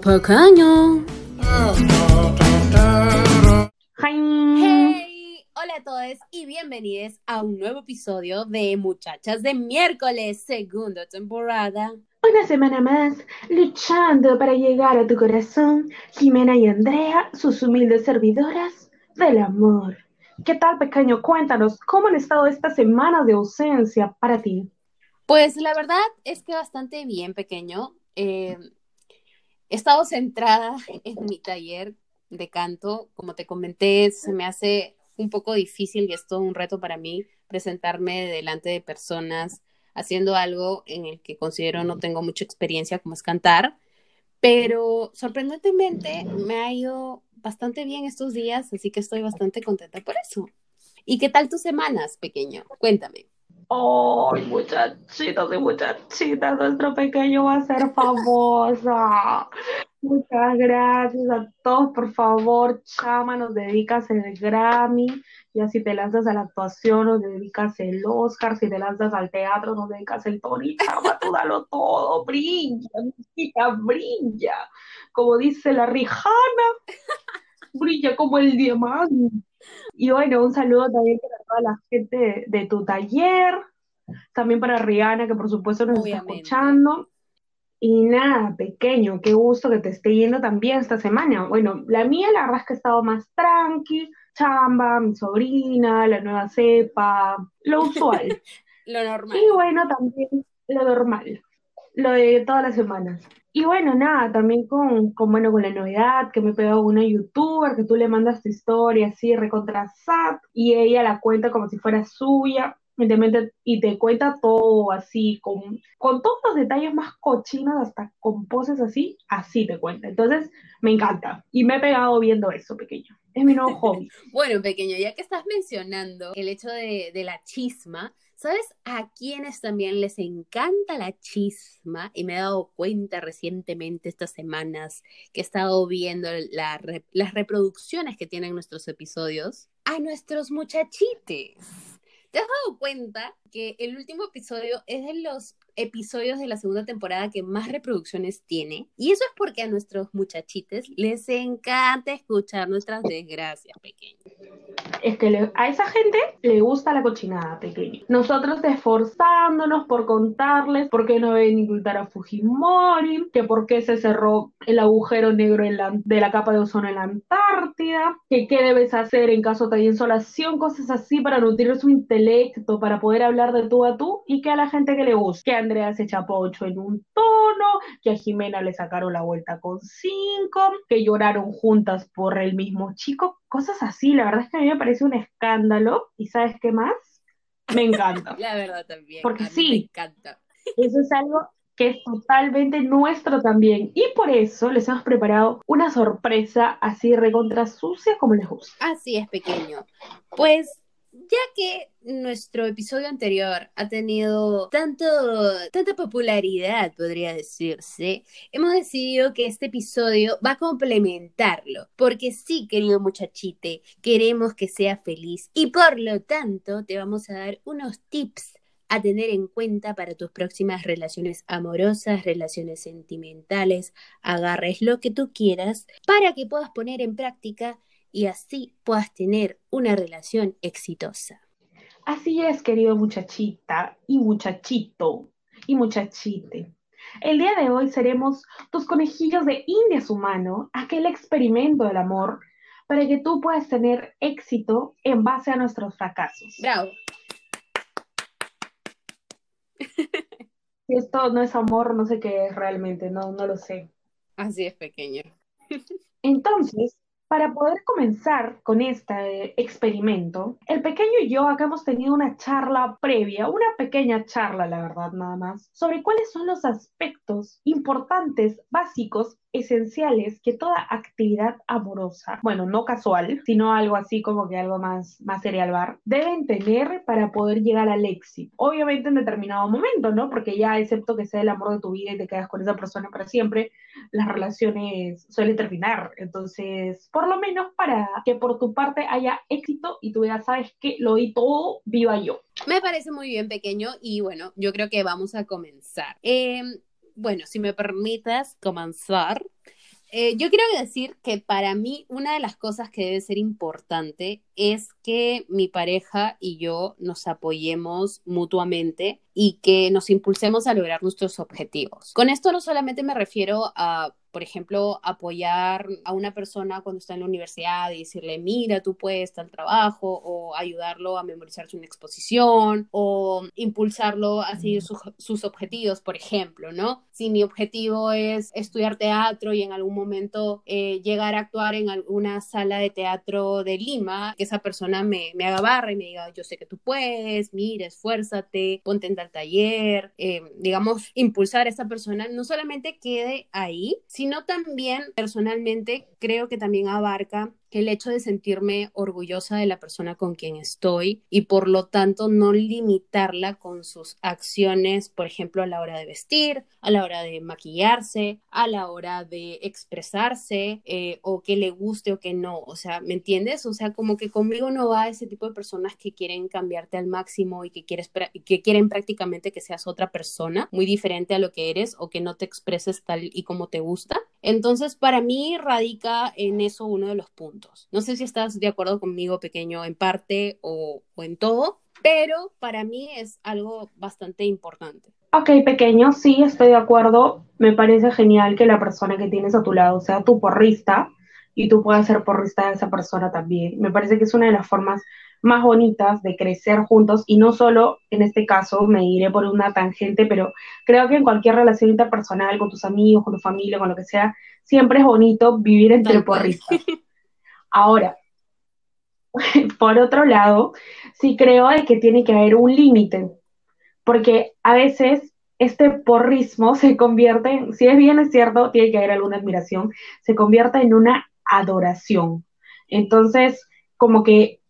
Pequeño. Hey, hola a todos y bienvenidos a un nuevo episodio de Muchachas de miércoles, segunda temporada. Una semana más, luchando para llegar a tu corazón, Jimena y Andrea, sus humildes servidoras del amor. ¿Qué tal, pequeño? Cuéntanos, ¿cómo han estado estas semanas de ausencia para ti? Pues la verdad es que bastante bien, pequeño. Eh, he estado centrada en mi taller de canto. Como te comenté, se me hace un poco difícil y es todo un reto para mí presentarme delante de personas haciendo algo en el que considero no tengo mucha experiencia, como es cantar. Pero sorprendentemente me ha ido bastante bien estos días, así que estoy bastante contenta por eso. ¿Y qué tal tus semanas, pequeño? Cuéntame. ¡Ay, muchachitos y muchachitas! Nuestro pequeño va a ser famosa. Muchas gracias a todos. Por favor, chama, nos dedicas el Grammy. Ya si te lanzas a la actuación, nos dedicas el Oscar. Si te lanzas al teatro, nos dedicas el Tony. Chama, tú dalo todo. Brilla, chica, brilla. Como dice la Rijana, brilla como el diamante. Y bueno, un saludo también para toda la gente de, tu taller, también para Rihanna, que por supuesto nos está escuchando. Y nada, pequeño, qué gusto que te esté yendo también esta semana. Bueno, la mía la verdad es que ha estado más tranqui, chamba, mi sobrina, la nueva cepa, lo usual. lo normal. Y bueno, también lo normal, lo de todas las semanas. Y bueno, nada, también con, con, bueno, con la novedad que me pegado una youtuber, que tú le mandas tu historia así, recontra y ella la cuenta como si fuera suya, y te cuenta todo así, con, con todos los detalles más cochinos, hasta con poses así, así te cuenta. Entonces, me encanta. Y me he pegado viendo eso, pequeño. Es mi nuevo hobby. bueno, pequeño, ya que estás mencionando el hecho de, de la chisma, ¿Sabes a quienes también les encanta la chisma? Y me he dado cuenta recientemente, estas semanas, que he estado viendo las reproducciones que tienen nuestros episodios. A nuestros muchachites. ¿Te has dado cuenta que el último episodio es de los episodios de la segunda temporada que más reproducciones tiene? Y eso es porque a nuestros muchachites les encanta escuchar nuestras desgracias pequeñas es que a esa gente le gusta la cochinada pequeña. Nosotros esforzándonos por contarles por qué no deben incultar a Fujimori, que por qué se cerró el agujero negro de la capa de ozono en la Antártida, que qué debes hacer en caso de insolación, cosas así para nutrir su intelecto, para poder hablar de tú a tú y que a la gente que le guste. Que Andrea se chapó ocho en un tono, que a Jimena le sacaron la vuelta con cinco, que lloraron juntas por el mismo chico, cosas así. La verdad es que a mí me parece un escándalo. ¿Y sabes qué más? Me encanta. La verdad también. Porque sí. Me encanta. Eso es algo que es totalmente nuestro también. Y por eso les hemos preparado una sorpresa así recontra sucia como les gusta. Así es, pequeño. Pues ya que nuestro episodio anterior ha tenido tanto, tanta popularidad, podría decirse, hemos decidido que este episodio va a complementarlo, porque sí, querido muchachite, queremos que sea feliz y por lo tanto te vamos a dar unos tips a tener en cuenta para tus próximas relaciones amorosas, relaciones sentimentales, agarres lo que tú quieras, para que puedas poner en práctica y así puedas tener una relación exitosa. Así es, querido muchachita y muchachito y muchachite. El día de hoy seremos tus conejillos de indias humano, aquel experimento del amor, para que tú puedas tener éxito en base a nuestros fracasos. Bravo. Si esto no es amor, no sé qué es realmente, no, no lo sé. Así es, pequeño. Entonces, para poder comenzar con este experimento, el pequeño y yo acá hemos tenido una charla previa, una pequeña charla, la verdad, nada más, sobre cuáles son los aspectos importantes, básicos esenciales que toda actividad amorosa, bueno, no casual, sino algo así como que algo más, más serial bar, deben tener para poder llegar al éxito. Obviamente en determinado momento, ¿no? Porque ya, excepto que sea el amor de tu vida y te quedas con esa persona para siempre, las relaciones suelen terminar. Entonces, por lo menos para que por tu parte haya éxito y tú ya sabes que lo di todo, viva yo. Me parece muy bien, pequeño, y bueno, yo creo que vamos a comenzar. Eh, bueno, si me permitas comenzar, eh, yo quiero decir que para mí una de las cosas que debe ser importante es que mi pareja y yo nos apoyemos mutuamente y que nos impulsemos a lograr nuestros objetivos. Con esto no solamente me refiero a por ejemplo, apoyar a una persona cuando está en la universidad y decirle, mira, tú puedes al trabajo, o ayudarlo a memorizarse una exposición, o impulsarlo a seguir sus objetivos, por ejemplo, ¿no? Si mi objetivo es estudiar teatro y en algún momento eh, llegar a actuar en alguna sala de teatro de Lima, que esa persona me, me haga barra y me diga, yo sé que tú puedes, mira, esfuérzate, ponte en tal taller, eh, digamos, impulsar a esa persona, no solamente quede ahí, sino también personalmente creo que también abarca el hecho de sentirme orgullosa de la persona con quien estoy y por lo tanto no limitarla con sus acciones, por ejemplo, a la hora de vestir, a la hora de maquillarse, a la hora de expresarse eh, o que le guste o que no. O sea, ¿me entiendes? O sea, como que conmigo no va ese tipo de personas que quieren cambiarte al máximo y que, quieres, que quieren prácticamente que seas otra persona muy diferente a lo que eres o que no te expreses tal y como te gusta. Entonces, para mí radica en eso uno de los puntos. No sé si estás de acuerdo conmigo, pequeño, en parte o, en todo, pero para mí es algo bastante importante. Ok, pequeño, sí, estoy de acuerdo. Me parece genial que la persona que tienes a tu lado sea tu porrista y tú puedas ser porrista de esa persona también. Me parece que es una de las formas más bonitas de crecer juntos y no solo en este caso me iré por una tangente, pero creo que en cualquier relación interpersonal con tus amigos, con tu familia, con lo que sea, siempre es bonito vivir entre porristas. Ahora, por otro lado, sí creo de que tiene que haber un límite, porque a veces este porrismo se convierte, en, si es bien es cierto, tiene que haber alguna admiración, se convierte en una adoración. Entonces, como que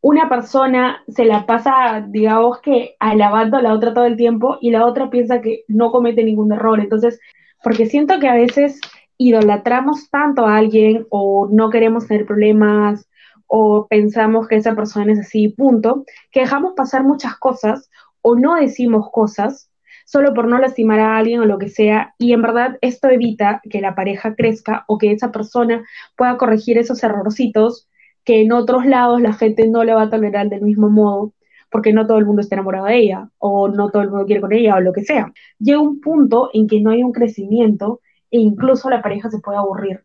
una persona se la pasa, digamos que, alabando a la otra todo el tiempo y la otra piensa que no comete ningún error. Entonces, porque siento que a veces idolatramos tanto a alguien o no queremos tener problemas o pensamos que esa persona es así, punto, que dejamos pasar muchas cosas o no decimos cosas solo por no lastimar a alguien o lo que sea, y en verdad esto evita que la pareja crezca o que esa persona pueda corregir esos errorcitos que en otros lados la gente no le va a tolerar del mismo modo, porque no todo el mundo está enamorado de ella, o no todo el mundo quiere con ella, o lo que sea. Llega un punto en que no hay un crecimiento e incluso la pareja se puede aburrir.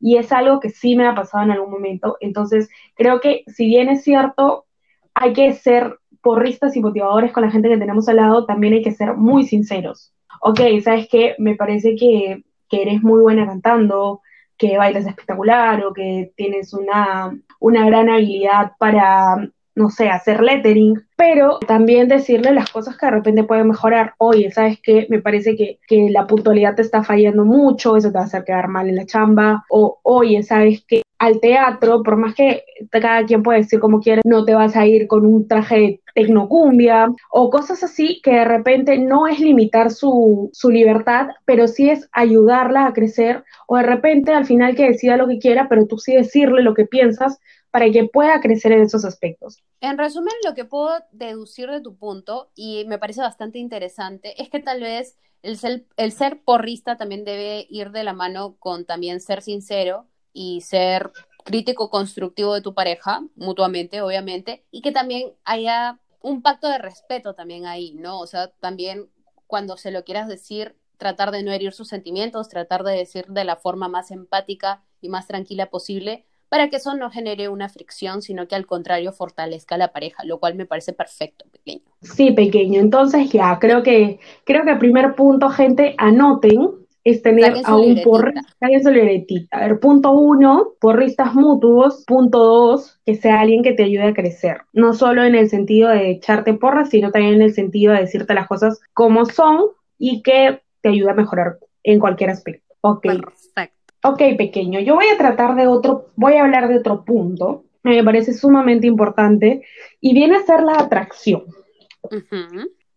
Y es algo que sí me ha pasado en algún momento. Entonces, creo que si bien es cierto, hay que ser porristas y motivadores con la gente que tenemos al lado, también hay que ser muy sinceros. Ok, ¿sabes qué? Me parece que, que eres muy buena cantando, que bailas espectacular o que tienes una, una gran habilidad para no sé, hacer lettering, pero también decirle las cosas que de repente pueden mejorar. Oye, ¿sabes qué? Me parece que, que la puntualidad te está fallando mucho, eso te va a hacer quedar mal en la chamba. O, oye, ¿sabes qué? Al teatro, por más que cada quien puede decir como quiere, no te vas a ir con un traje de tecnocumbia o cosas así que de repente no es limitar su, su libertad, pero sí es ayudarla a crecer o de repente al final que decida lo que quiera, pero tú sí decirle lo que piensas para que pueda crecer en esos aspectos. En resumen, lo que puedo deducir de tu punto, y me parece bastante interesante, es que tal vez el ser, el ser porrista también debe ir de la mano con también ser sincero y ser crítico constructivo de tu pareja, mutuamente, obviamente, y que también haya un pacto de respeto también ahí, ¿no? O sea, también cuando se lo quieras decir, tratar de no herir sus sentimientos, tratar de decir de la forma más empática y más tranquila posible, para que eso no genere una fricción, sino que al contrario fortalezca a la pareja, lo cual me parece perfecto, pequeño. Sí, pequeño. Entonces ya, creo que, creo que primer punto, gente, anoten, es tener a un porrista, su libretita. A ver, punto uno, porristas mutuos. Punto dos, que sea alguien que te ayude a crecer. No solo en el sentido de echarte porras, sino también en el sentido de decirte las cosas como son y que te ayude a mejorar en cualquier aspecto. Ok. Perfecto. Ok, pequeño, yo voy a tratar de otro, voy a hablar de otro punto, me parece sumamente importante, y viene a ser la atracción.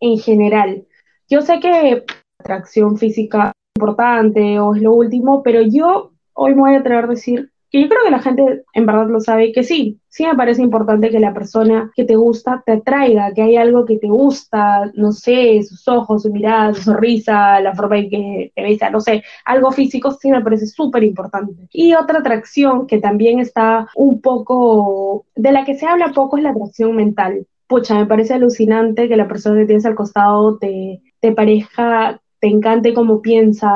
En general, yo sé que atracción física importante o es lo último, pero yo hoy me voy a atrever a decir que yo creo que la gente en verdad lo sabe, que sí, sí me parece importante que la persona que te gusta te atraiga, que hay algo que te gusta, no sé, sus ojos, su mirada, su sonrisa, la forma en que te besa, no sé, algo físico sí me parece súper importante. Y otra atracción que también está un poco, de la que se habla poco es la atracción mental. Pucha, me parece alucinante que la persona que tienes al costado te, te parezca te encante cómo piensa,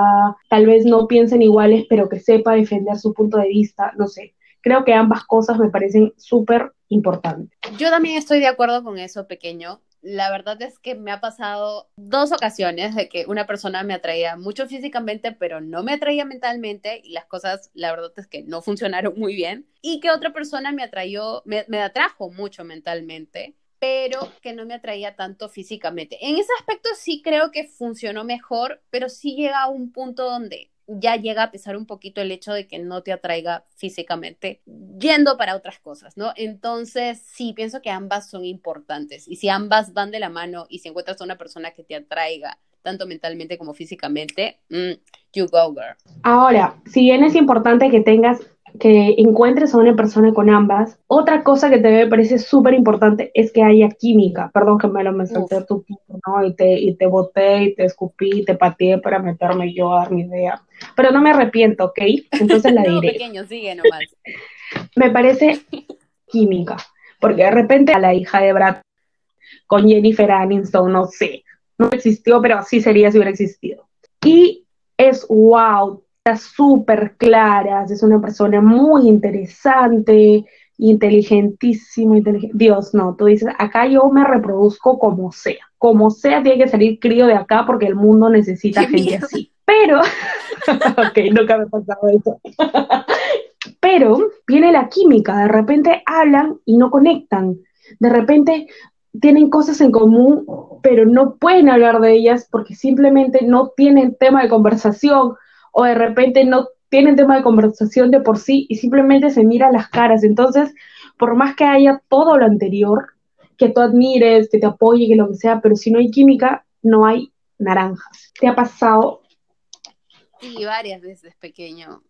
tal vez no piensen iguales, pero que sepa defender su punto de vista, no sé. Creo que ambas cosas me parecen súper importantes. Yo también estoy de acuerdo con eso, pequeño. La verdad es que me ha pasado dos ocasiones de que una persona me atraía mucho físicamente, pero no me atraía mentalmente y las cosas, la verdad es que no funcionaron muy bien. Y que otra persona me atrayó, me, me atrajo mucho mentalmente pero que no me atraía tanto físicamente. En ese aspecto sí creo que funcionó mejor, pero sí llega a un punto donde ya llega a pesar un poquito el hecho de que no te atraiga físicamente yendo para otras cosas, ¿no? Entonces, sí, pienso que ambas son importantes y si ambas van de la mano y si encuentras a una persona que te atraiga tanto mentalmente como físicamente, mm, you go girl. Ahora, si bien es importante que tengas que encuentres a una persona con ambas. Otra cosa que te me parece súper importante es que haya química. Perdón que me lo me salté tu ¿no? Y te, y te boté y te escupí y te pateé para meterme yo a dar mi idea. Pero no me arrepiento, ¿ok? Entonces la diré. pequeño, sigue nomás. me parece química. Porque de repente a la hija de Brad con Jennifer Aniston, no sé, no existió, pero así sería si hubiera existido. Y es wow, súper claras, es una persona muy interesante, inteligentísimo, Dios, no, tú dices, acá yo me reproduzco como sea, como sea tiene que salir crío de acá porque el mundo necesita gente así. Pero, ok, nunca me ha pasado eso. Pero viene la química, de repente hablan y no conectan, de repente tienen cosas en común, pero no pueden hablar de ellas porque simplemente no tienen tema de conversación o de repente no tienen tema de conversación de por sí y simplemente se miran las caras. Entonces, por más que haya todo lo anterior, que tú admires, que te apoye, que lo que sea, pero si no hay química, no hay naranjas. ¿Te ha pasado? Sí, varias veces pequeño.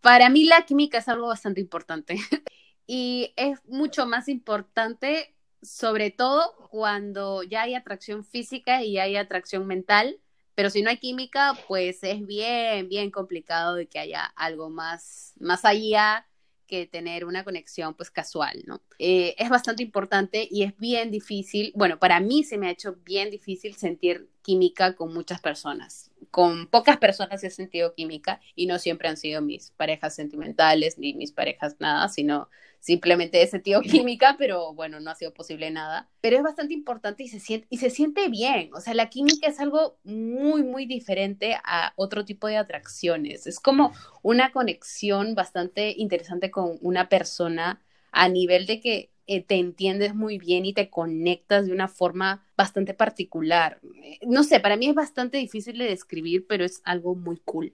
Para mí la química es algo bastante importante y es mucho más importante sobre todo cuando ya hay atracción física y hay atracción mental pero si no hay química, pues es bien, bien complicado de que haya algo más, más allá que tener una conexión pues casual, ¿no? Eh, es bastante importante y es bien difícil, bueno, para mí se me ha hecho bien difícil sentir química con muchas personas. Con pocas personas he sentido química y no siempre han sido mis parejas sentimentales ni mis parejas nada, sino simplemente he sentido química, pero bueno, no ha sido posible nada. Pero es bastante importante y se siente, y se siente bien. O sea, la química es algo muy, muy diferente a otro tipo de atracciones. Es como una conexión bastante interesante con una persona a nivel de que eh, te entiendes muy bien y te conectas de una forma bastante particular. Eh, no sé, para mí es bastante difícil de describir, pero es algo muy cool.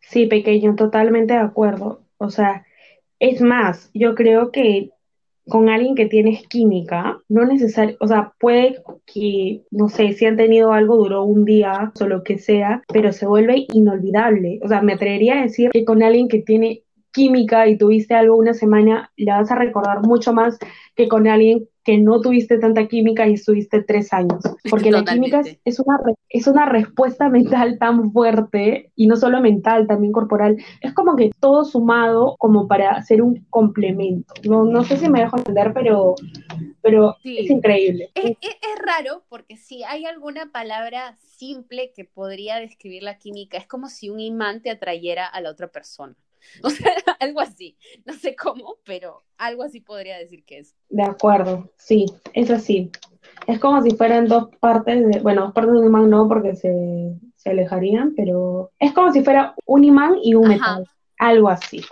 Sí, pequeño, totalmente de acuerdo. O sea, es más, yo creo que con alguien que tienes química, no necesario, o sea, puede que, no sé, si han tenido algo, duró un día o lo que sea, pero se vuelve inolvidable. O sea, me atrevería a decir que con alguien que tiene química y tuviste algo una semana, la vas a recordar mucho más que con alguien que no tuviste tanta química y estuviste tres años. Porque la química es, una, es una respuesta mental tan fuerte, y no solo mental, también corporal. Es como que todo sumado como para hacer un complemento. No, no sé si me dejo entender, pero, pero es increíble. Es, es, raro porque si hay alguna palabra simple que podría describir la química, es como si un imán te atrayera a la otra persona. O sea, algo así. No sé cómo, pero algo así podría decir que es. De acuerdo, sí, es así. Es como si fueran dos partes de, bueno, dos partes de un imán no porque se, se alejarían, pero es como si fuera un imán y un metal. Algo así.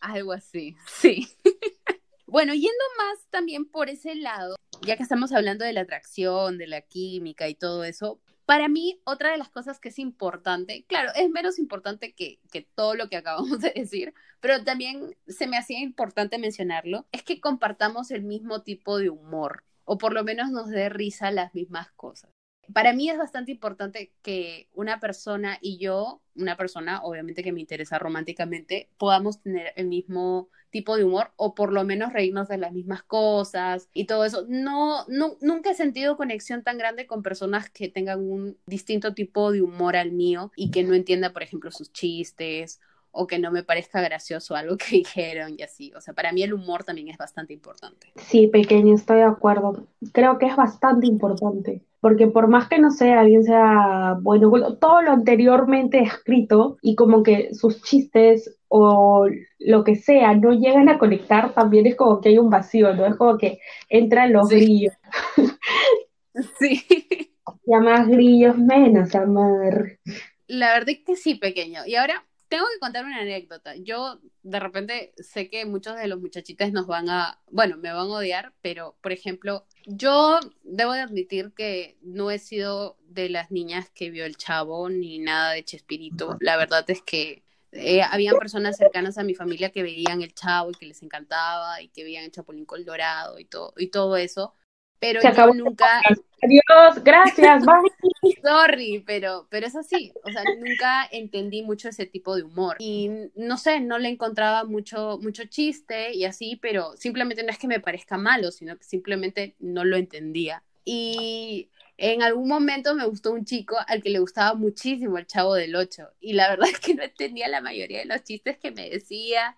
Algo así, sí. bueno, yendo más también por ese lado, ya que estamos hablando de la atracción, de la química y todo eso, para mí, otra de las cosas que es importante, claro, es menos importante que, que, todo lo que acabamos de decir, pero también se me hacía importante mencionarlo, es que compartamos el mismo tipo de humor, o por lo menos nos dé risa las mismas cosas. Para mí es bastante importante que una persona y yo, una persona obviamente que me interesa románticamente, podamos tener el mismo tipo de humor o por lo menos reírnos de las mismas cosas y todo eso. No, nunca he sentido conexión tan grande con personas que tengan un distinto tipo de humor al mío y que no entienda, por ejemplo, sus chistes o que no me parezca gracioso algo que dijeron y así. O sea, para mí el humor también es bastante importante. Sí, pequeño, estoy de acuerdo. Creo que es bastante importante porque por más que no sea alguien sea bueno, todo lo anteriormente escrito y como que sus chistes o lo que sea no llegan a conectar, también es como que hay un vacío, ¿no? Es como que entran los grillos. Sí. Ya más grillos, menos amor. La verdad es que sí, pequeño. Y ahora tengo que contar una anécdota. Yo de repente sé que muchos de los muchachitos nos van a, bueno, me van a odiar, pero por ejemplo, yo debo de admitir que no he sido de las niñas que vio el chavo ni nada de Chespirito. La verdad es que eh, había personas cercanas a mi familia que veían el chavo y que les encantaba y que veían el Chapulín Colorado y todo, y todo eso pero yo nunca... Adiós, gracias, bye. Sorry, pero, pero es así, o sea, nunca entendí mucho ese tipo de humor y no sé, no le encontraba mucho, mucho chiste y así, pero simplemente no es que me parezca malo, sino que simplemente no lo entendía. Y en algún momento me gustó un chico al que le gustaba muchísimo el Chavo del Ocho y la verdad es que no entendía la mayoría de los chistes que me decía,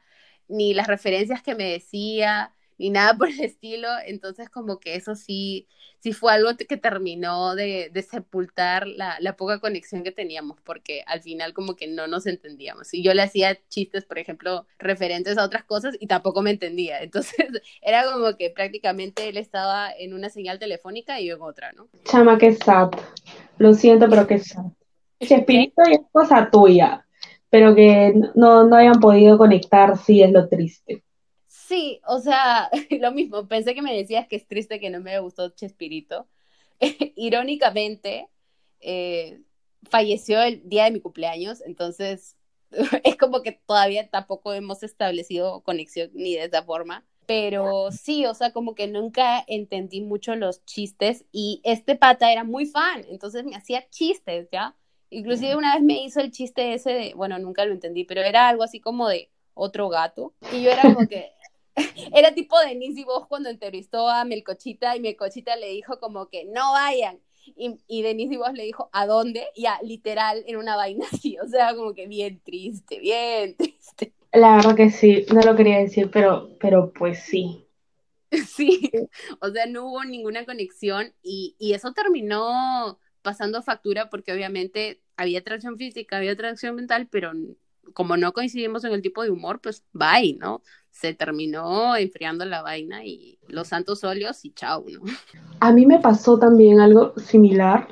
ni las referencias que me decía, ni nada por el estilo, entonces como que eso sí, sí fue algo que terminó de, de sepultar la, la, poca conexión que teníamos, porque al final como que no nos entendíamos. Y yo le hacía chistes, por ejemplo, referentes a otras cosas y tampoco me entendía. Entonces era como que prácticamente él estaba en una señal telefónica y yo en otra, ¿no? Chama, que sad. Lo siento, pero que sad. espíritu es cosa tuya, pero que no, no hayan podido conectar, sí es lo triste. Sí, o sea, lo mismo, pensé que me decías que es triste que no me gustó Chespirito. Irónicamente, eh, falleció el día de mi cumpleaños, entonces es como que todavía tampoco hemos establecido conexión ni de esa forma. Pero sí, o sea, como que nunca entendí mucho los chistes y este pata era muy fan, entonces me hacía chistes, ¿ya? Inclusive una vez me hizo el chiste ese de, bueno, nunca lo entendí, pero era algo así como de otro gato. Y yo era como que, era tipo de y Vos cuando entrevistó a Melcochita y Melcochita le dijo como que no vayan. Y, y Denise y Vos le dijo, ¿a dónde? Ya, literal, en una vaina así. O sea, como que bien triste, bien triste. La verdad que sí, no lo quería decir, pero, pero pues sí. Sí, o sea, no hubo ninguna conexión y, y eso terminó pasando factura porque obviamente había atracción física, había atracción mental, pero como no coincidimos en el tipo de humor, pues bye, ¿no? Se terminó enfriando la vaina y los santos óleos y chao, ¿no? A mí me pasó también algo similar.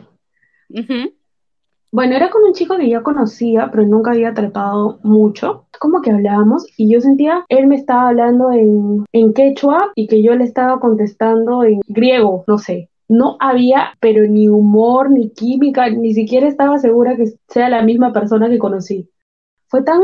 Bueno, era con un chico que ya conocía, pero nunca había tratado mucho. Como que hablábamos y yo sentía, él me estaba hablando en, en quechua y que yo le estaba contestando en griego, no sé. No había, pero ni humor, ni química, ni siquiera estaba segura que sea la misma persona que conocí fue tan,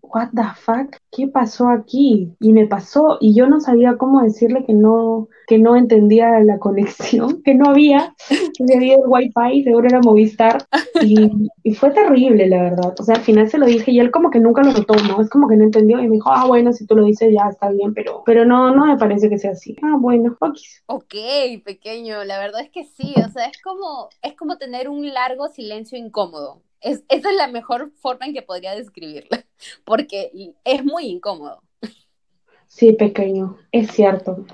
what the fuck, ¿qué pasó aquí? Y me pasó, y yo no sabía cómo decirle que no, que no entendía la conexión, que no había, que había el wifi, seguro era Movistar, y, fue terrible, la verdad. O sea, al final se lo dije y él como que nunca lo ¿no? Es como que no entendió y me dijo, ah, bueno, si tú lo dices ya está bien, pero, pero no, no me parece que sea así. Ah, bueno, ok. Ok, pequeño, la verdad es que sí, o sea, es como, es como tener un largo silencio incómodo. Es, esa es la mejor forma en que podría describirla, porque es muy incómodo. Sí, pequeño, es cierto.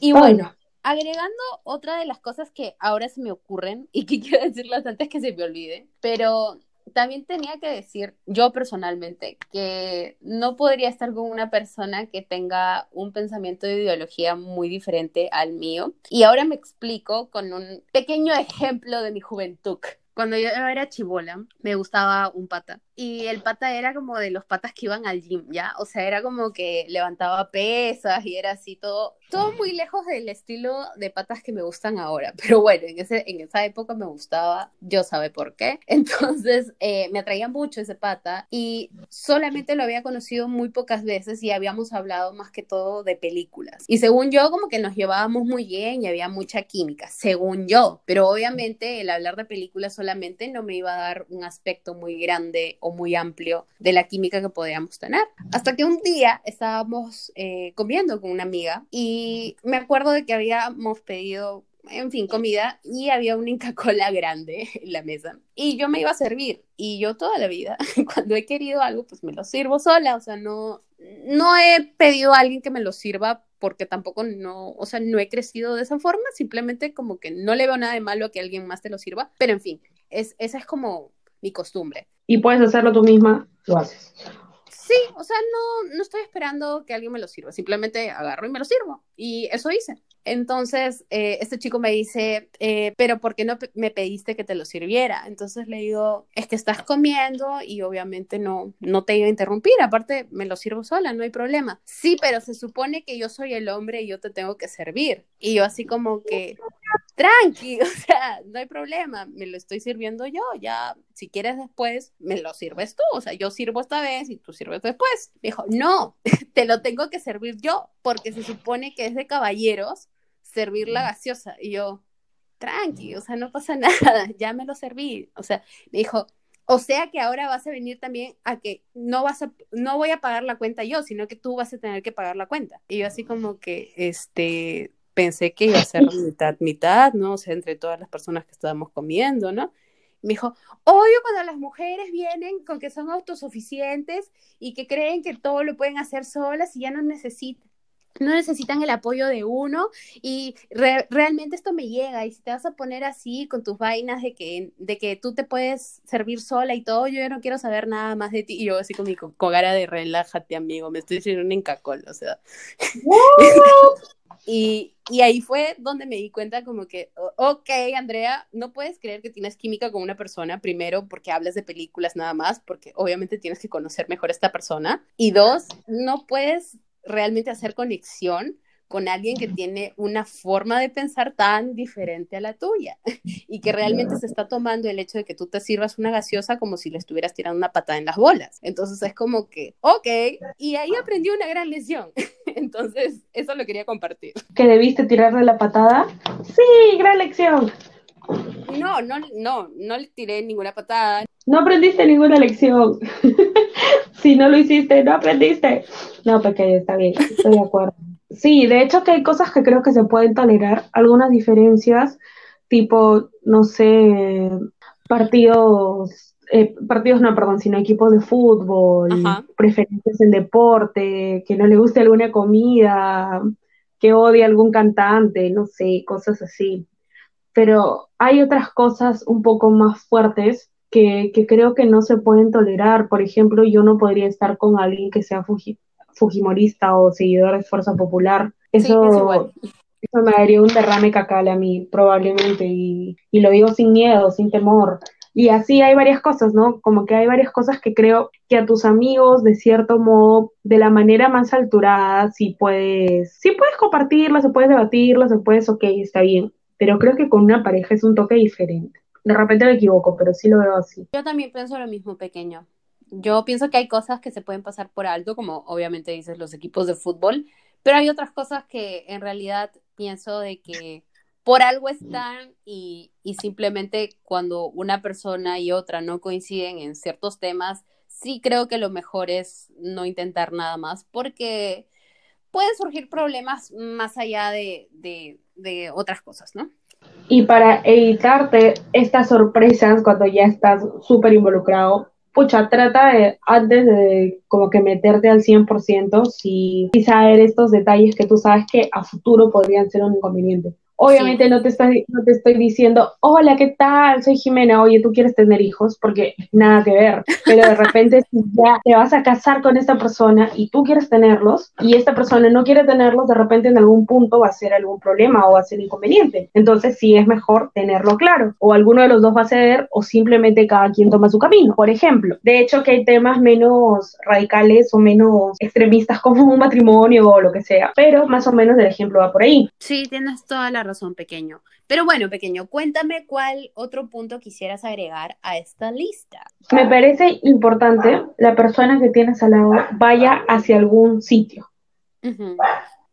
y bueno, agregando otra de las cosas que ahora se me ocurren y que quiero decirlas antes que se me olvide, pero también tenía que decir yo personalmente que no podría estar con una persona que tenga un pensamiento de ideología muy diferente al mío. Y ahora me explico con un pequeño ejemplo de mi juventud. Cuando yo era chivola, me gustaba un pata y el pata era como de los patas que iban al gym, ¿ya? O sea, era como que levantaba pesas y era así todo, todo muy lejos del estilo de patas que me gustan ahora. Pero bueno, en, ese, en esa época me gustaba, yo sabe por qué. Entonces, eh, me atraía mucho ese pata y solamente lo había conocido muy pocas veces y habíamos hablado más que todo de películas. Y según yo, como que nos llevábamos muy bien y había mucha química, según yo. Pero obviamente el hablar de películas solamente no me iba a dar un aspecto muy grande o muy amplio de la química que podíamos tener. Hasta que un día estábamos eh, comiendo con una amiga y me acuerdo de que habíamos pedido en fin, comida y había un Inca Cola grande en la mesa. Y yo me iba a servir y yo toda la vida, cuando he querido algo, pues me lo sirvo sola, o sea, no, no he pedido a alguien que me lo sirva porque tampoco no, o sea, no he crecido de esa forma, simplemente como que no le veo nada de malo a que alguien más te lo sirva, pero en fin, es, esa es como mi costumbre y puedes hacerlo tú misma, lo haces. Sí, o sea, no, no estoy esperando que alguien me lo sirva, simplemente agarro y me lo sirvo. Y eso hice. Entonces, eh, este chico me dice, eh, pero ¿por qué no me pediste que te lo sirviera? Entonces le digo, es que estás comiendo y obviamente no, no te iba a interrumpir, aparte me lo sirvo sola, no hay problema. Sí, pero se supone que yo soy el hombre y yo te tengo que servir. Y yo así como que, tranqui, o sea, no hay problema, me lo estoy sirviendo yo, ya, si quieres después, me lo sirves tú, o sea, yo sirvo esta vez y tú sirves después. Me dijo, no, te lo tengo que servir yo, porque se supone que es de caballeros servir la gaseosa. Y yo, tranqui, o sea, no pasa nada, ya me lo serví. O sea, me dijo, o sea que ahora vas a venir también a que no vas a, no voy a pagar la cuenta yo, sino que tú vas a tener que pagar la cuenta. Y yo así como que, este, pensé que iba a ser mitad, mitad, ¿no? O sea, entre todas las personas que estábamos comiendo, ¿no? Me dijo, odio cuando las mujeres vienen con que son autosuficientes y que creen que todo lo pueden hacer solas y ya no necesitan no necesitan el apoyo de uno y realmente esto me llega y si te vas a poner así con tus vainas de que, de que tú te puedes servir sola y todo, yo ya no quiero saber nada más de ti y yo así con mi cogara de relájate amigo, me estoy diciendo un encacol, o sea. Y, y ahí fue donde me di cuenta como que, ok, Andrea, no puedes creer que tienes química con una persona, primero porque hablas de películas nada más, porque obviamente tienes que conocer mejor a esta persona, y dos, no puedes realmente hacer conexión con alguien que tiene una forma de pensar tan diferente a la tuya y que realmente se está tomando el hecho de que tú te sirvas una gaseosa como si le estuvieras tirando una patada en las bolas. Entonces es como que, ok, y ahí aprendí una gran lección. Entonces, eso lo quería compartir. ¿Que debiste tirarle la patada? Sí, gran lección. No, no, no, no le tiré ninguna patada. No aprendiste ninguna lección. si no lo hiciste, no aprendiste. No, pequeño, está bien, estoy de acuerdo. Sí, de hecho que hay cosas que creo que se pueden tolerar, algunas diferencias, tipo, no sé, partidos, eh, partidos no, perdón, sino equipos de fútbol, preferencias en deporte, que no le guste alguna comida, que odie algún cantante, no sé, cosas así. Pero hay otras cosas un poco más fuertes que, creo que no se pueden tolerar. Por ejemplo, yo no podría estar con alguien que sea fujimorista o seguidor de Fuerza Popular. Eso, eso me daría un derrame cacal a mí, probablemente, y, y lo digo sin miedo, sin temor. Y así hay varias cosas, ¿no? Como que hay varias cosas que creo que a tus amigos, de cierto modo, de la manera más alturada, sí puedes, sí puedes compartirlas, se puedes debatirlas, se puedes, ok, está bien. Pero creo que con una pareja es un toque diferente. De repente me equivoco, pero sí lo veo así. Yo también pienso lo mismo, pequeño. Yo pienso que hay cosas que se pueden pasar por alto, como obviamente dices los equipos de fútbol, pero hay otras cosas que en realidad pienso de que por algo están y, y simplemente cuando una persona y otra no coinciden en ciertos temas, sí creo que lo mejor es no intentar nada más porque pueden surgir problemas más allá de, de, de otras cosas, ¿no? Y para evitarte estas sorpresas cuando ya estás súper involucrado, pucha, trata de, antes de como que meterte al 100%, si, si saber estos detalles que tú sabes que a futuro podrían ser un inconveniente. Obviamente no, te estoy, no te estoy diciendo, hola, ¿qué tal? Soy Jimena, oye, ¿tú quieres tener hijos? Porque nada que ver. Pero de repente si ya te vas a casar con esta persona y tú quieres tenerlos y esta persona no quiere tenerlos, de repente en algún punto va a ser algún problema o va a ser inconveniente. Entonces sí es mejor tenerlo claro. O alguno de los dos va a ceder o simplemente cada quien toma su camino. Por ejemplo, de hecho que hay temas menos radicales o menos extremistas como un matrimonio o lo que sea. Pero más o menos el ejemplo va por ahí. Sí, tienes toda la razón, pequeño. Pero bueno, pequeño, cuéntame cuál otro punto quisieras agregar a esta lista. Me parece importante la persona que tienes al lado vaya hacia algún sitio.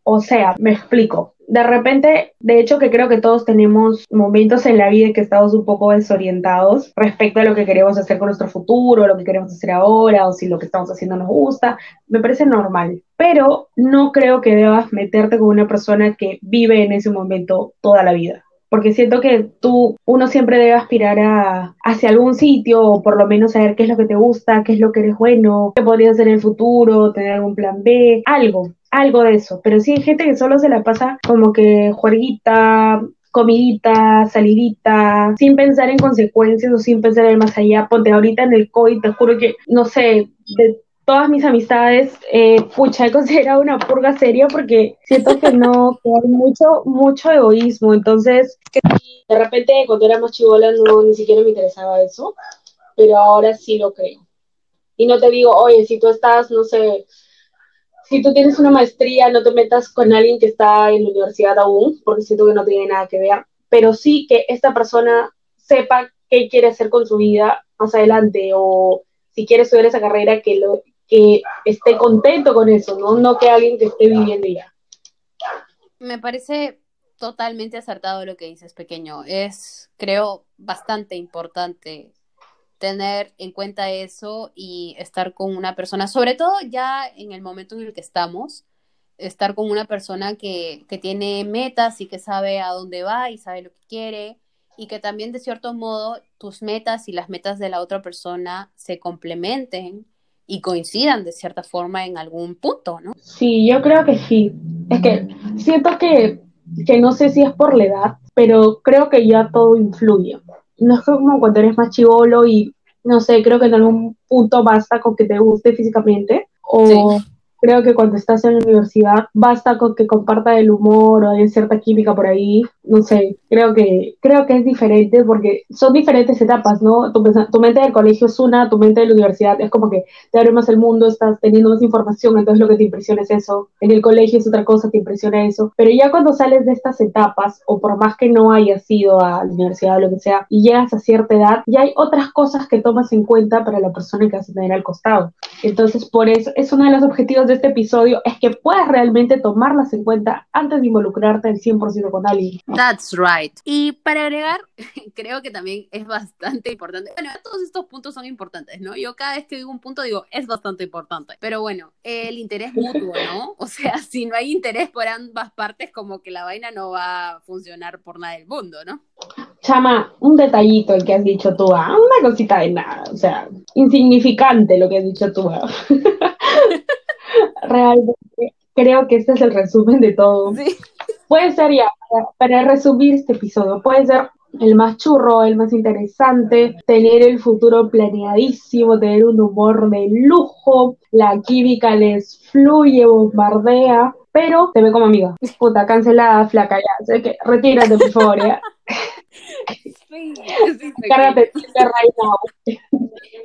O sea, me explico. De repente, de hecho que creo que todos tenemos momentos en la vida en que estamos un poco desorientados respecto a lo que queremos hacer con nuestro futuro, lo que queremos hacer ahora, o si lo que estamos haciendo nos gusta. Me parece normal. Pero no creo que debas meterte con una persona que vive en ese momento toda la vida porque siento que tú, uno siempre debe aspirar a, hacia algún sitio o por lo menos saber qué es lo que te gusta, qué es lo que eres bueno, qué podrías hacer en el futuro, tener algún plan B, algo algo de eso, pero sí hay gente que solo se la pasa como que juerguita, comidita, salidita, sin pensar en consecuencias o sin pensar en más allá. Ponte ahorita en el COVID, te juro que, no sé, de todas mis amistades, eh, pucha, he considerado una purga seria porque siento que no, que hay mucho, mucho egoísmo. Entonces, de repente cuando era más chivola no, ni siquiera me interesaba eso, pero ahora sí lo creo. Y no te digo, oye, si tú estás, no sé, si tú tienes una maestría, no te metas con alguien que está en la universidad aún, porque siento que no tiene nada que ver, pero sí que esta persona sepa qué quiere hacer con su vida más adelante o si quiere estudiar esa carrera, que, lo, que esté contento con eso, ¿no? No que alguien que esté viviendo ya. Me parece totalmente acertado lo que dices, pequeño. Es, creo, bastante importante tener en cuenta eso y estar con una persona, sobre todo ya en el momento en el que estamos, estar con una persona que, que tiene metas y que sabe a dónde va y sabe lo que quiere y que también de cierto modo tus metas y las metas de la otra persona se complementen y coincidan de cierta forma en algún punto, ¿no? Sí, yo creo que sí. Es que siento que, que no sé si es por la edad, pero creo que ya todo influye no es como cuando eres más chivolo y, no sé, creo que en algún punto basta con que te guste físicamente o creo que cuando estás en la universidad basta con que comparta el humor o hay cierta química por ahí no sé, creo que, creo que es diferente porque son diferentes etapas, ¿no? Tu, tu, mente del colegio es una, tu mente de la universidad es como que te abre más el mundo, estás teniendo más información, entonces lo que te impresiona es eso. En el colegio es otra cosa, te impresiona eso. Pero ya cuando sales de estas etapas, o por más que no hayas ido a la universidad o lo que sea, y llegas a cierta edad, ya hay otras cosas que tomas en cuenta para la persona que vas a tener al costado. Entonces, por eso, es uno de los objetivos de este episodio, es que puedas realmente tomarlas en cuenta antes de involucrarte al 100% con alguien. That's right. Y para agregar, creo que también es bastante importante. Bueno, todos estos puntos son importantes, ¿no? Yo cada vez que digo un punto digo, es bastante importante. Pero bueno, el interés mutuo, ¿no? O sea, si no hay interés por ambas partes, como que la vaina no va a funcionar por nada del mundo, ¿no? Chama, un detallito el que has dicho tú, ah, una cosita de nada, o sea, insignificante lo que has dicho tú. Ah. Realmente creo que este es el resumen de todo. Sí. Puede ser ya, para, resumir este episodio, puede ser el más churro, el más interesante, tener el futuro planeadísimo, tener un humor de lujo, la química les fluye, bombardea, pero te ve como amiga. Puta, cancelada, flaca, ya. Sé que retírate, por favor, ya. Sí, sí, Cárgate,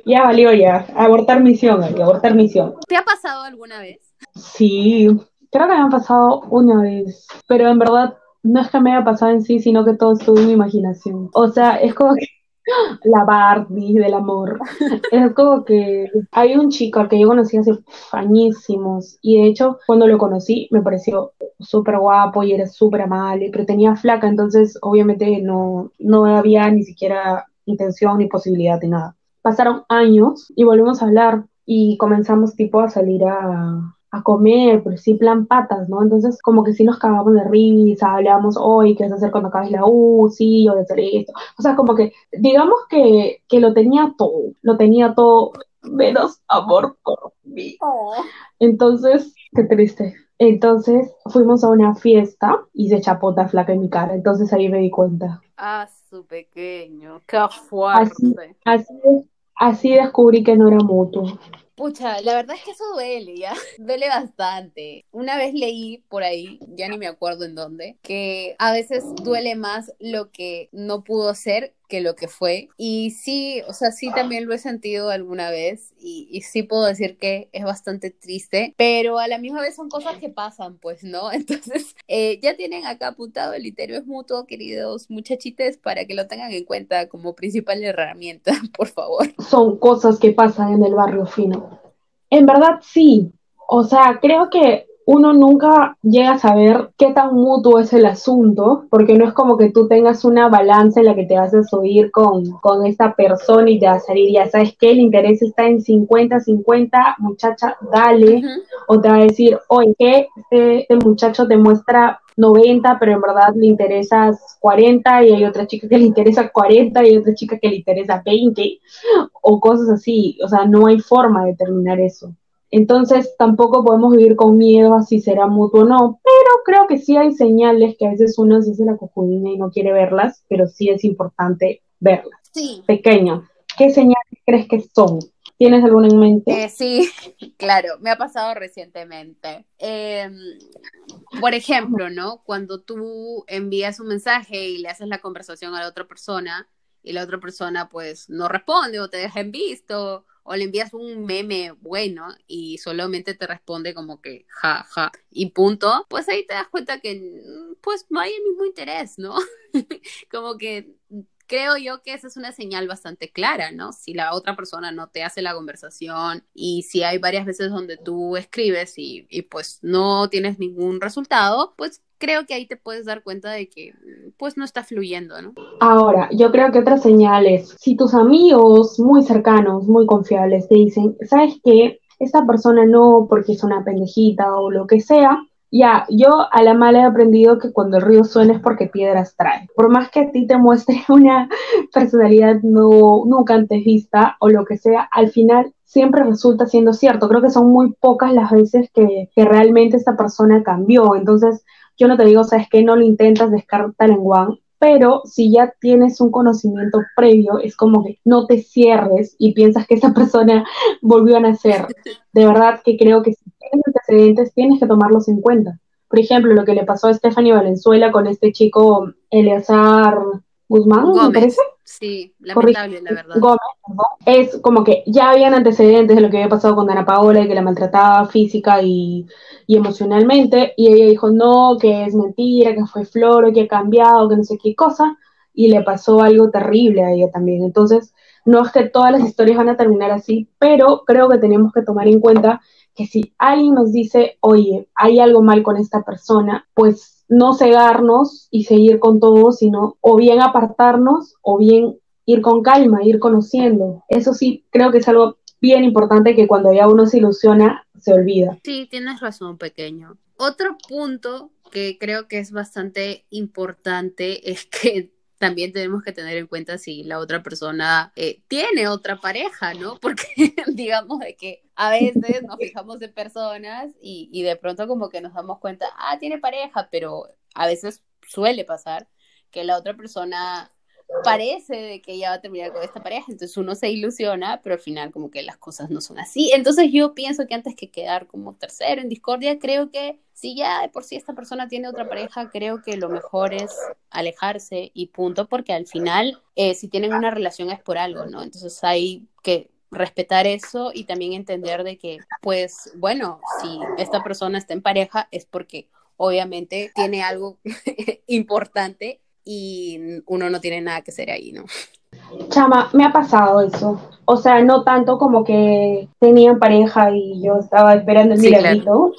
ya valió ya. Abortar misión, abortar misión. ¿Te ha pasado alguna vez? Sí, Creo que me han pasado una vez, pero en verdad no es que me haya pasado en sí, sino que todo estuvo en mi imaginación. O sea, es como que la Barbie del amor. Es como que hay un chico al que yo conocí hace añísimos y de hecho cuando lo conocí me pareció súper guapo y era súper amable, pero tenía flaca, entonces obviamente no, no había ni siquiera intención ni posibilidad de nada. Pasaron años y volvimos a hablar y comenzamos tipo a salir a, a comer, pero sí plan patas, ¿no? Entonces como que sí nos cagamos de risa, hablábamos, hoy, ¿qué vas a hacer cuando acabes la U? Sí, o de hacer esto. O sea, como que digamos que, que lo tenía todo, lo tenía todo menos amor por mí. Oh. Entonces, qué triste. Entonces fuimos a una fiesta y se chapota flaca en mi cara. Entonces ahí me di cuenta. Ah, su pequeño, qué fuerte. Así, así, así descubrí que no era mutuo. Pucha, la verdad es que eso duele, ya. Duele bastante. Una vez leí por ahí, ya ni me acuerdo en dónde, que a veces duele más lo que no pudo ser que lo que fue. Y sí, o sea, sí también lo he sentido alguna vez y, sí puedo decir que es bastante triste, pero a la misma vez son cosas que pasan, pues, ¿no? Entonces, eh, ya tienen acá apuntado el interior es mutuo, queridos muchachites, para que lo tengan en cuenta como principal herramienta, por favor. Son cosas que pasan en el barrio fino. En verdad, sí. O sea, creo que uno nunca llega a saber qué tan mutuo es el asunto, porque no es como que tú tengas una balanza en la que te vas a subir con, con esta persona y te vas a salir, ya sabes que el interés está en 50-50, muchacha, dale, o te va a decir, oye, que este, este, muchacho te muestra 90, pero en verdad le interesas 40 y hay otra chica que le interesa 40 y hay otra chica que le interesa 20 o cosas así, o sea, no hay forma de determinar eso. Entonces tampoco podemos vivir con miedo a si será mutuo o no, pero creo que sí hay señales que a veces uno se hace la cojudina y no quiere verlas, pero sí es importante verlas. Sí. Pequeño. ¿Qué señales crees que son? ¿Tienes alguna en mente? Eh, sí, claro, me ha pasado recientemente. Em, por ejemplo, ¿no? Cuando tú envías un mensaje y le haces la conversación a la otra persona y la otra persona pues no responde o te deja en visto o le envías un meme bueno y solamente te responde como que ja, ja y punto, pues ahí te das cuenta que pues no hay el mismo interés, ¿no? como que creo yo que esa es una señal bastante clara, ¿no? Si la otra persona no te hace la conversación y si hay varias veces donde tú escribes y, y pues no tienes ningún resultado, pues creo que ahí te puedes dar cuenta de que pues no está fluyendo, ¿no? Ahora, yo creo que otra señal es, si tus amigos muy cercanos, muy confiables te dicen, ¿sabes qué? Esta persona no porque es una pendejita o lo que sea, ya, yo a la mala he aprendido que cuando el río suena es porque piedras trae. Por más que a ti te muestre una personalidad no, nunca antes vista o lo que sea, al final siempre resulta siendo cierto. Creo que son muy pocas las veces que, que realmente esta persona cambió. Entonces, yo no te digo, sabes que no lo intentas, descartar en one, pero si ya tienes un conocimiento previo, es como que no te cierres y piensas que esa persona volvió a nacer. De verdad que creo que antecedentes, tienes que tomarlos en cuenta. Por ejemplo, lo que le pasó a Stephanie Valenzuela con este chico Eleazar Guzmán, ¿me parece? Sí, lamentable, la verdad. Es como que ya habían antecedentes de lo que había pasado con Ana Paola y que la maltrataba física y, emocionalmente, y ella dijo no, que es mentira, que fue floro, que ha cambiado, que no sé qué cosa, y le pasó algo terrible a ella también. Entonces, no es que todas las historias van a terminar así, pero creo que tenemos que tomar en cuenta que si alguien nos dice, oye, hay algo mal con esta persona, pues no cegarnos y seguir con todo, sino o bien apartarnos o bien ir con calma, ir conociendo. Eso sí, creo que es algo bien importante que cuando ya uno se ilusiona, se olvida. Sí, tienes razón, pequeño. Otro punto que creo que es bastante importante es que también tenemos que tener en cuenta si la otra persona eh, tiene otra pareja, ¿no? Porque digamos de que a veces nos fijamos en personas y, y de pronto como que nos damos cuenta, ah, tiene pareja, pero a veces suele pasar que la otra persona parece de que ya va a terminar con esta pareja, entonces uno se ilusiona, pero al final como que las cosas no son así. Entonces yo pienso que antes que quedar como tercero en discordia, creo que si ya de por sí esta persona tiene otra pareja, creo que lo mejor es alejarse y punto, porque al final eh, si tienen una relación es por algo, ¿no? Entonces hay que respetar eso y también entender de que, pues, bueno, si esta persona está en pareja es porque obviamente tiene algo importante y uno no tiene nada que hacer ahí, ¿no? Chama, me ha pasado eso. O sea, no tanto como que tenían pareja y yo estaba esperando el sí,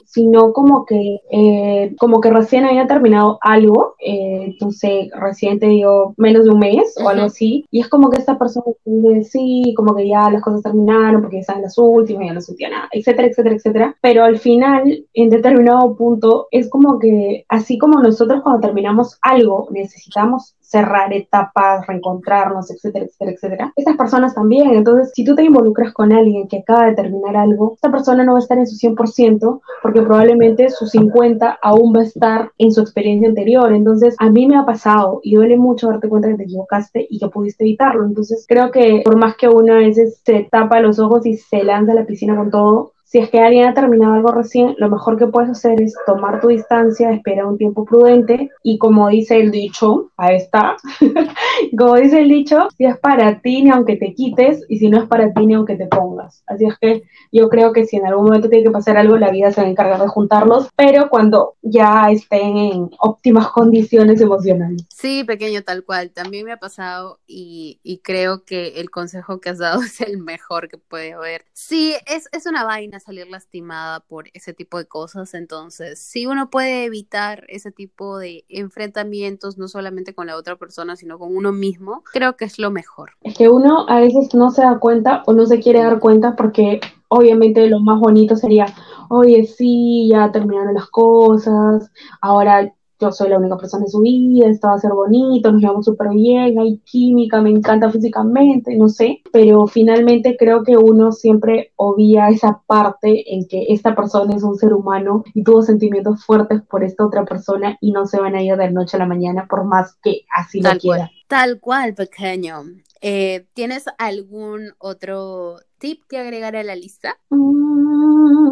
sino como que eh, como que recién había terminado algo, eh, entonces recién te digo menos de un mes o algo así, y es como que esta persona dice, sí, como que ya las cosas terminaron porque ya las últimas, ya no sentía nada, etcétera, etcétera, etcétera, pero al final, en determinado punto, es como que así como nosotros cuando terminamos algo necesitamos cerrar etapas, reencontrarnos, etcétera, etcétera, etcétera. Estas personas también, entonces, si tú te involucras con alguien que acaba de terminar algo, esta persona no va a estar en su 100% porque probablemente su 50 aún va a estar en su experiencia anterior. Entonces, a mí me ha pasado y duele mucho darte cuenta que te equivocaste y que pudiste evitarlo. Entonces, creo que por más que uno a veces se tapa los ojos y se lanza a la piscina con todo, si es que alguien ha terminado algo recién, lo mejor que puedes hacer es tomar tu distancia, esperar un tiempo prudente y como dice el dicho, ahí está, como dice el dicho, si es para ti ni aunque te quites y si no es para ti ni aunque te pongas. Así es que yo creo que si en algún momento tiene que pasar algo, la vida se va a encargar de juntarlos, pero cuando ya estén en óptimas condiciones emocionales. Sí, pequeño tal cual, también me ha pasado y, y creo que el consejo que has dado es el mejor que puede haber. Sí, es, es una vaina salir lastimada por ese tipo de cosas. Entonces, si uno puede evitar ese tipo de enfrentamientos, no solamente con la otra persona, sino con uno mismo, creo que es lo mejor. Es que uno a veces no se da cuenta o no se quiere dar cuenta porque obviamente lo más bonito sería, oye, sí, ya terminaron las cosas, ahora yo soy la única persona en su vida, esto va a ser bonito, nos llevamos súper bien, hay química, me encanta físicamente, no sé, pero finalmente creo que uno siempre obvia esa parte en que esta persona es un ser humano y tuvo sentimientos fuertes por esta otra persona y no se van a ir de noche a la mañana por más que así lo quiera. Tal cual, pequeño. Eh, ¿Tienes algún otro tip que agregar a la lista? Mm,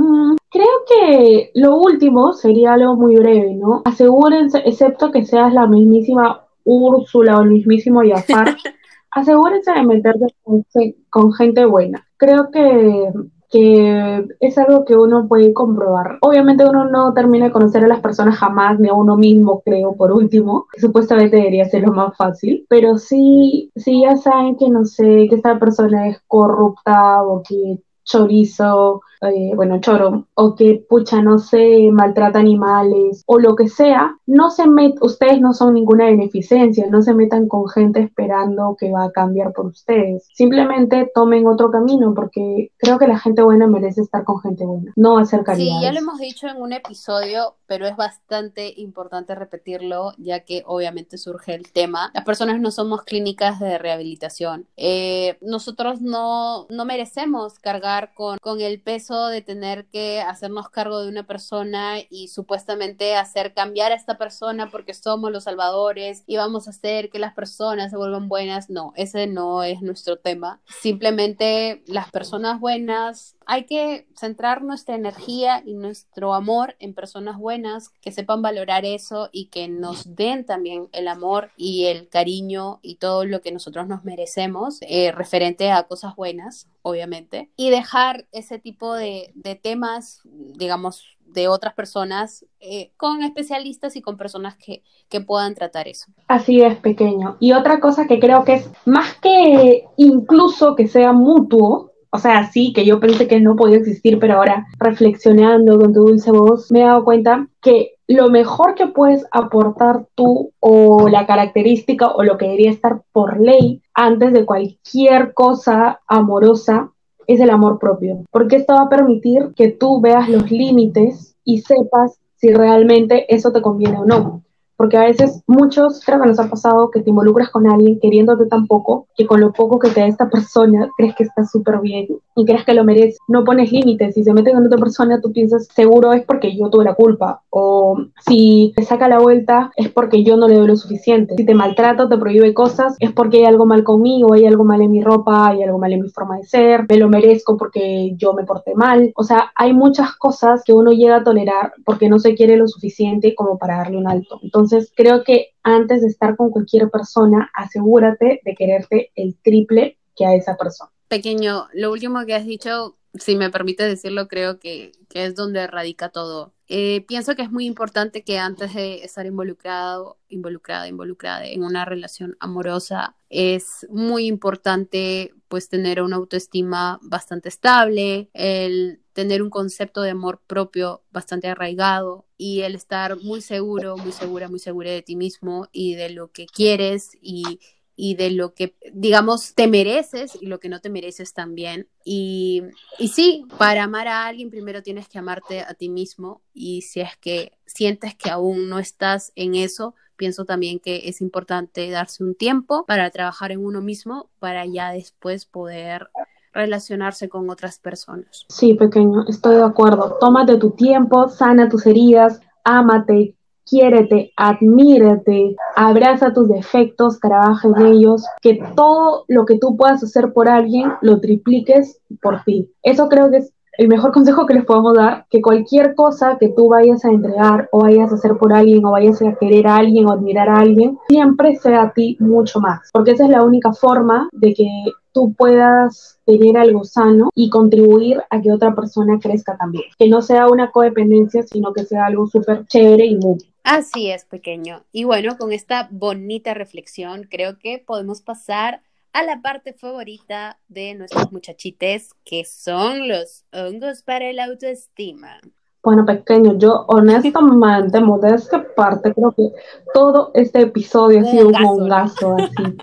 creo que lo último sería algo muy breve, ¿no? Asegúrense, excepto que seas la mismísima Úrsula o el mismísimo Jafar, asegúrense de meterse con gente buena. Creo que que es algo que uno puede comprobar. Obviamente uno no termina de conocer a las personas jamás, ni a uno mismo, creo, por último, supuestamente debería ser lo más fácil, pero sí, sí ya saben que no sé, que esta persona es corrupta o que chorizo, eh, bueno, choro, o que pucha, no sé, maltrata animales, o lo que sea, no se met ustedes no son ninguna beneficencia, no se metan con gente esperando que va a cambiar por ustedes. Simplemente tomen otro camino, porque creo que la gente buena merece estar con gente buena, no hacer caridad. Sí, ya lo hemos dicho en un episodio, pero es bastante importante repetirlo, ya que obviamente surge el tema. Las personas no somos clínicas de rehabilitación. Eh, nosotros no, no merecemos cargar con, el peso de tener que hacernos cargo de una persona y supuestamente hacer cambiar a esta persona porque somos los salvadores y vamos a hacer que las personas se vuelvan buenas. No, ese no es nuestro tema. Simplemente las personas buenas, hay que centrar nuestra energía y nuestro amor en personas buenas que sepan valorar eso y que nos den también el amor y el cariño y todo lo que nosotros nos merecemos eh, referente a cosas buenas, obviamente, y dejar ese tipo de de, temas, digamos, de otras personas eh, con especialistas y con personas que, que, puedan tratar eso. Así es, pequeño. Y otra cosa que creo que es más que incluso que sea mutuo, o sea, sí, que yo pensé que no podía existir, pero ahora reflexionando con tu dulce voz, me he dado cuenta que lo mejor que puedes aportar tú o la característica o lo que debería estar por ley antes de cualquier cosa amorosa es el amor propio, porque esto va a permitir que tú veas los límites y sepas si realmente eso te conviene o no porque a veces muchos, creo que nos ha pasado que te involucras con alguien queriéndote tan poco, que con lo poco que te da esta persona crees que está súper bien y crees que lo mereces. No pones límites, si se mete con otra persona tú piensas, seguro es porque yo tuve la culpa, o si te saca la vuelta es porque yo no le doy lo suficiente, si te maltrata o te prohíbe cosas es porque hay algo mal conmigo, hay algo mal en mi ropa, hay algo mal en mi forma de ser, me lo merezco porque yo me porté mal, o sea, hay muchas cosas que uno llega a tolerar porque no se quiere lo suficiente como para darle un alto. Entonces, entonces, creo que antes de estar con cualquier persona, asegúrate de quererte el triple que a esa persona. Pequeño, lo último que has dicho, si me permite decirlo, creo que, es donde radica todo. Eh, pienso que es muy importante que antes de estar involucrado, involucrada, involucrada en una relación amorosa, es muy importante pues tener una autoestima bastante estable, el tener un concepto de amor propio bastante arraigado y el estar muy seguro, muy segura, muy segura de ti mismo y de lo que quieres y, y de lo que, digamos, te mereces y lo que no te mereces también. Y, y sí, para amar a alguien primero tienes que amarte a ti mismo y si es que sientes que aún no estás en eso, pienso también que es importante darse un tiempo para trabajar en uno mismo para ya después poder relacionarse con otras personas. Sí, pequeño, estoy de acuerdo. Tómate tu tiempo, sana tus heridas, ámate, quiérete, admírate, abraza tus defectos, trabaja en ellos, que todo lo que tú puedas hacer por alguien lo tripliques por ti. Eso creo que es el mejor consejo que les podemos dar, que cualquier cosa que tú vayas a entregar o vayas a hacer por alguien o vayas a querer a alguien o admirar a alguien, siempre sea a ti mucho más, porque esa es la única forma de que tú puedas tener algo sano y contribuir a que otra persona crezca también. Que no sea una codependencia, sino que sea algo súper chévere y muy. Así es, pequeño. Y bueno, con esta bonita reflexión, creo que podemos pasar a la parte favorita de nuestros muchachites, que son los hongos para la autoestima. Bueno, pequeño, yo honestamente, modesta parte, creo que todo este episodio ha sido un hongazo así.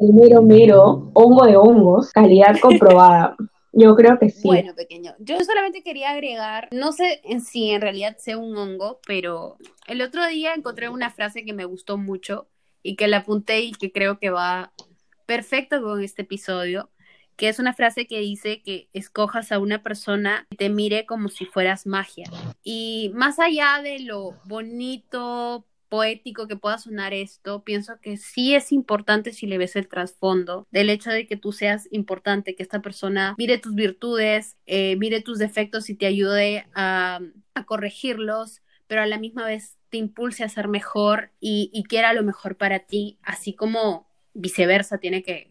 El mero, mero, hongo de hongos, calidad comprobada. Yo creo que sí. Bueno, pequeño, yo solamente quería agregar, no sé si en realidad sea un hongo, pero el otro día encontré una frase que me gustó mucho y que la apunté y que creo que va perfecto con este episodio, que es una frase que dice que escojas a una persona que te mire como si fueras magia. Y más allá de lo bonito, poético que pueda sonar esto, pienso que sí es importante si le ves el trasfondo del hecho de que tú seas importante, que esta persona mire tus virtudes, eh, mire tus defectos y te ayude a, corregirlos, pero a la misma vez te impulse a ser mejor y, quiera lo mejor para ti, así como viceversa tiene que,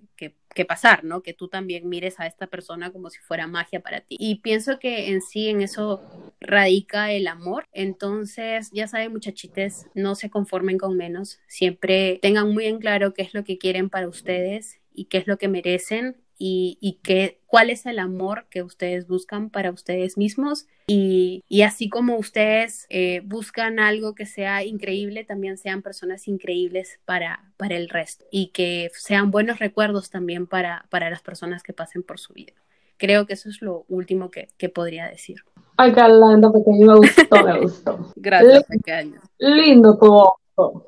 pasar, ¿no? Que tú también mires a esta persona como si fuera magia para ti. Y pienso que en sí en eso radica el amor. Entonces, ya saben, muchachites, no se conformen con menos. Siempre tengan muy en claro qué es lo que quieren para ustedes y qué es lo que merecen y, y cuál es el amor que ustedes buscan para ustedes mismos. Y, y así como ustedes eh, buscan algo que sea increíble, también sean personas increíbles para, para el resto y que sean buenos recuerdos también para, para las personas que pasen por su vida. Creo que eso es lo último que, que podría decir. Ay, Carlando, pequeño, me gustó, me gustó. Gracias, pequeño. Lindo tu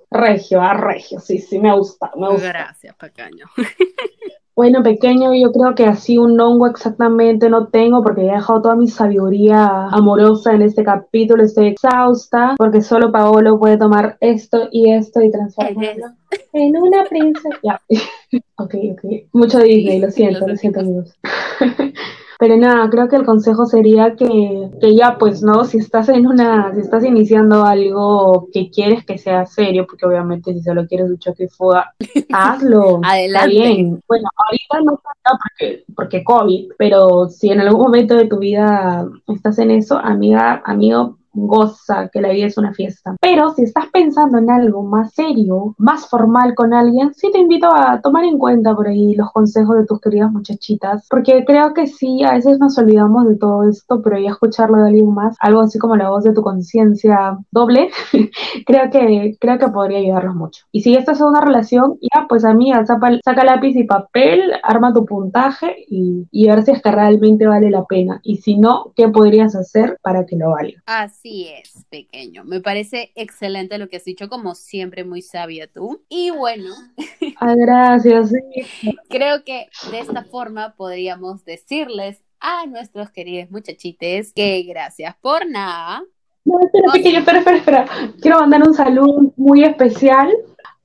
Regio, a regio, sí, sí, me gusta, me gusta. Gracias, pequeño. Bueno, pequeño, yo creo que así un hongo exactamente no tengo porque he dejado toda mi sabiduría amorosa en este capítulo, estoy exhausta porque solo Paolo puede tomar esto y esto y transformarlo en una princesa. Ya. ok, ok. Mucho Disney, lo siento, lo siento amigos. Pero nada, creo que el consejo sería que, que, ya pues, ¿no? Si estás en una, si estás iniciando algo que quieres que sea serio, porque obviamente si solo quieres un choque y fuga, hazlo. Adelante. Está bien. Bueno, ahorita no pasa porque, porque COVID, pero si en algún momento de tu vida estás en eso, amiga, amigo, goza, que la vida es una fiesta. Pero si estás pensando en algo más serio, más formal con alguien, sí te invito a tomar en cuenta por ahí los consejos de tus queridas muchachitas, porque creo que sí, a veces nos olvidamos de todo esto, pero ya escucharlo de alguien más, algo así como la voz de tu conciencia doble, creo que creo que podría ayudarlos mucho. Y si esta es una relación, ya pues amiga, saca, saca lápiz y papel, arma tu puntaje y, y ver si es que realmente vale la pena. Y si no, ¿qué podrías hacer para que lo valga? Así es, pequeño. Me parece excelente lo que has dicho, como siempre, muy sabia tú. Y bueno. Ah, gracias. Creo que de esta forma podríamos decirles a nuestros queridos muchachites que gracias por nada. No, espera, pequeño, espera, espera, espera. Quiero mandar un saludo muy especial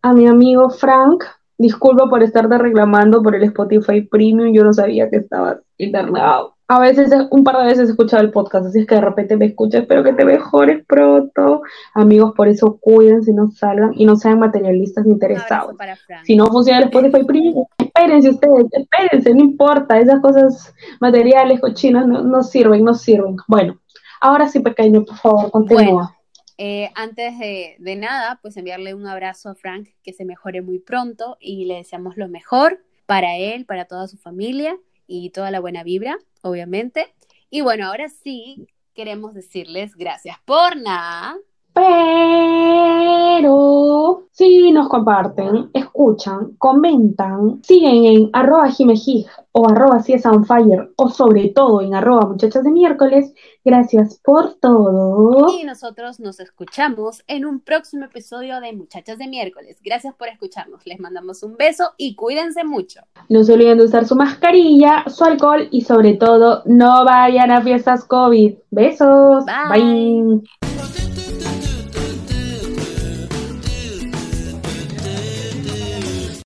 a mi amigo Frank. Disculpa por estarte reclamando por el Spotify Premium. Yo no sabía que estabas internado a veces, un par de veces he escuchado el podcast, así es que de repente me escuchas, espero que te mejores pronto. Amigos, por eso cuídense, no salgan y no sean materialistas interesados. Si no funciona el Spotify Premium, espérense ustedes, espérense, no importa, esas cosas materiales, cochinas, no, no sirven, no sirven. Bueno, ahora sí, pequeño, por favor, continúa. Eh, antes de, de nada, pues enviarle un abrazo a Frank, que se mejore muy pronto y le deseamos lo mejor para él, para toda su familia y toda la buena vibra, obviamente. Y bueno, ahora sí queremos decirles gracias por nada. Pero si nos comparten, escuchan, comentan, siguen en arroba jimejig o arroba si es on fire o sobre todo en arroba muchachas de miércoles, gracias por todo. Y nosotros nos escuchamos en un próximo episodio de Muchachas de miércoles. Gracias por escucharnos. Les mandamos un beso y cuídense mucho. No se olviden de usar su mascarilla, su alcohol y sobre todo no vayan a fiestas COVID. Besos. Bye. Bye.